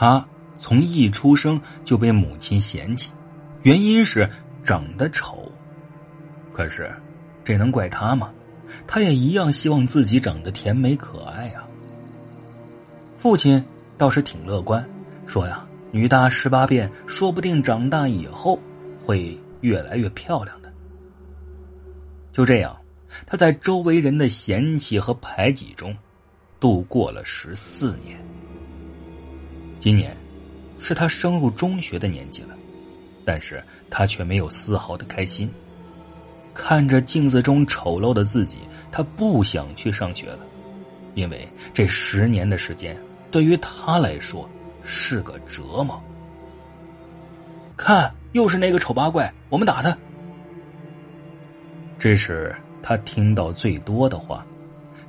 他从一出生就被母亲嫌弃，原因是长得丑。可是，这能怪他吗？他也一样希望自己长得甜美可爱啊。父亲倒是挺乐观，说呀：“女大十八变，说不定长大以后会越来越漂亮的。”就这样，他在周围人的嫌弃和排挤中度过了十四年。今年，是他升入中学的年纪了，但是他却没有丝毫的开心。看着镜子中丑陋的自己，他不想去上学了，因为这十年的时间对于他来说是个折磨。看，又是那个丑八怪，我们打他。这是他听到最多的话，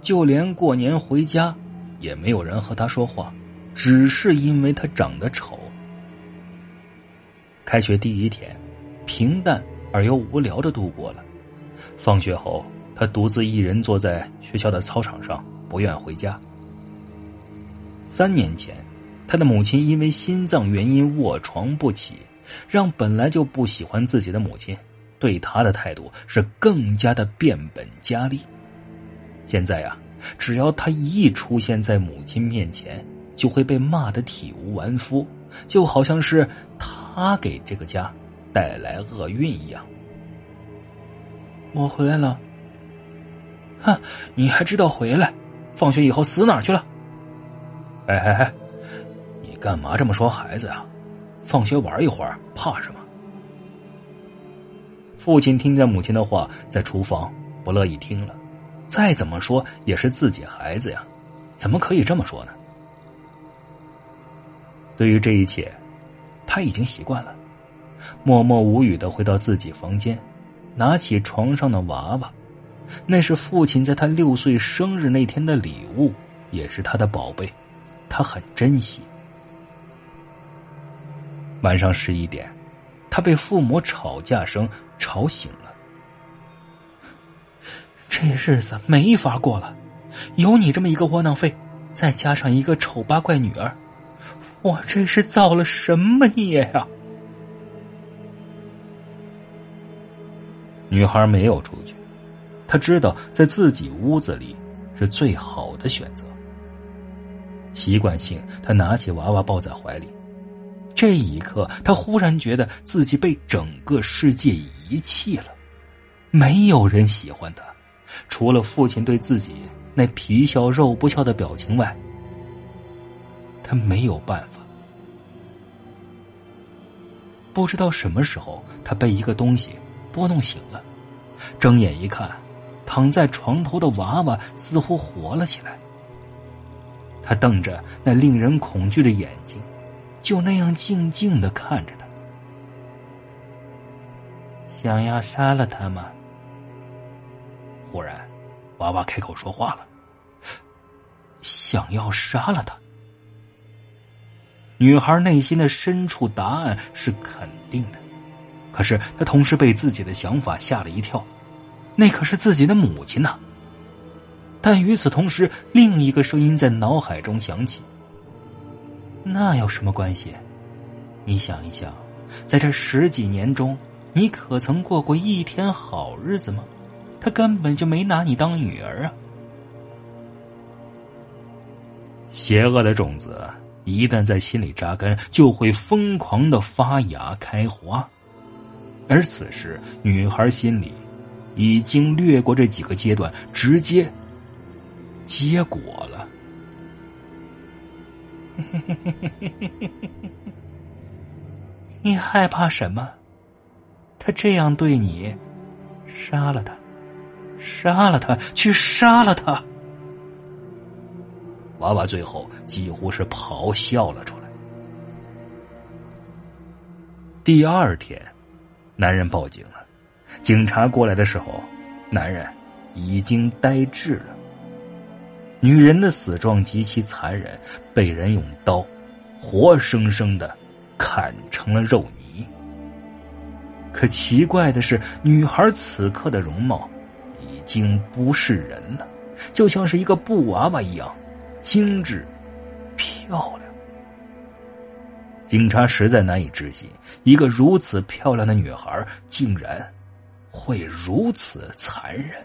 就连过年回家，也没有人和他说话。只是因为他长得丑。开学第一天，平淡而又无聊的度过了。放学后，他独自一人坐在学校的操场上，不愿回家。三年前，他的母亲因为心脏原因卧床不起，让本来就不喜欢自己的母亲对他的态度是更加的变本加厉。现在呀，只要他一出现在母亲面前，就会被骂得体无完肤，就好像是他给这个家带来厄运一样。我回来了，哼，你还知道回来？放学以后死哪去了？哎哎哎，你干嘛这么说孩子啊？放学玩一会儿，怕什么？父亲听见母亲的话，在厨房不乐意听了。再怎么说也是自己孩子呀，怎么可以这么说呢？对于这一切，他已经习惯了，默默无语的回到自己房间，拿起床上的娃娃，那是父亲在他六岁生日那天的礼物，也是他的宝贝，他很珍惜。晚上十一点，他被父母吵架声吵醒了。这日子没法过了，有你这么一个窝囊废，再加上一个丑八怪女儿。我这是造了什么孽呀？女孩没有出去，她知道在自己屋子里是最好的选择。习惯性，她拿起娃娃抱在怀里。这一刻，她忽然觉得自己被整个世界遗弃了，没有人喜欢她，除了父亲对自己那皮笑肉不笑的表情外。他没有办法。不知道什么时候，他被一个东西拨弄醒了，睁眼一看，躺在床头的娃娃似乎活了起来。他瞪着那令人恐惧的眼睛，就那样静静的看着他。想要杀了他吗？忽然，娃娃开口说话了：“想要杀了他。”女孩内心的深处，答案是肯定的，可是她同时被自己的想法吓了一跳，那可是自己的母亲呐。但与此同时，另一个声音在脑海中响起：“那有什么关系？你想一想，在这十几年中，你可曾过过一天好日子吗？他根本就没拿你当女儿啊！”邪恶的种子。一旦在心里扎根，就会疯狂的发芽开花。而此时，女孩心里已经略过这几个阶段，直接结果了。你害怕什么？他这样对你，杀了他，杀了他，去杀了他！娃娃最后几乎是咆哮了出来。第二天，男人报警了。警察过来的时候，男人已经呆滞了。女人的死状极其残忍，被人用刀活生生的砍成了肉泥。可奇怪的是，女孩此刻的容貌已经不是人了，就像是一个布娃娃一样精致漂亮。警察实在难以置信，一个如此漂亮的女孩竟然会如此残忍。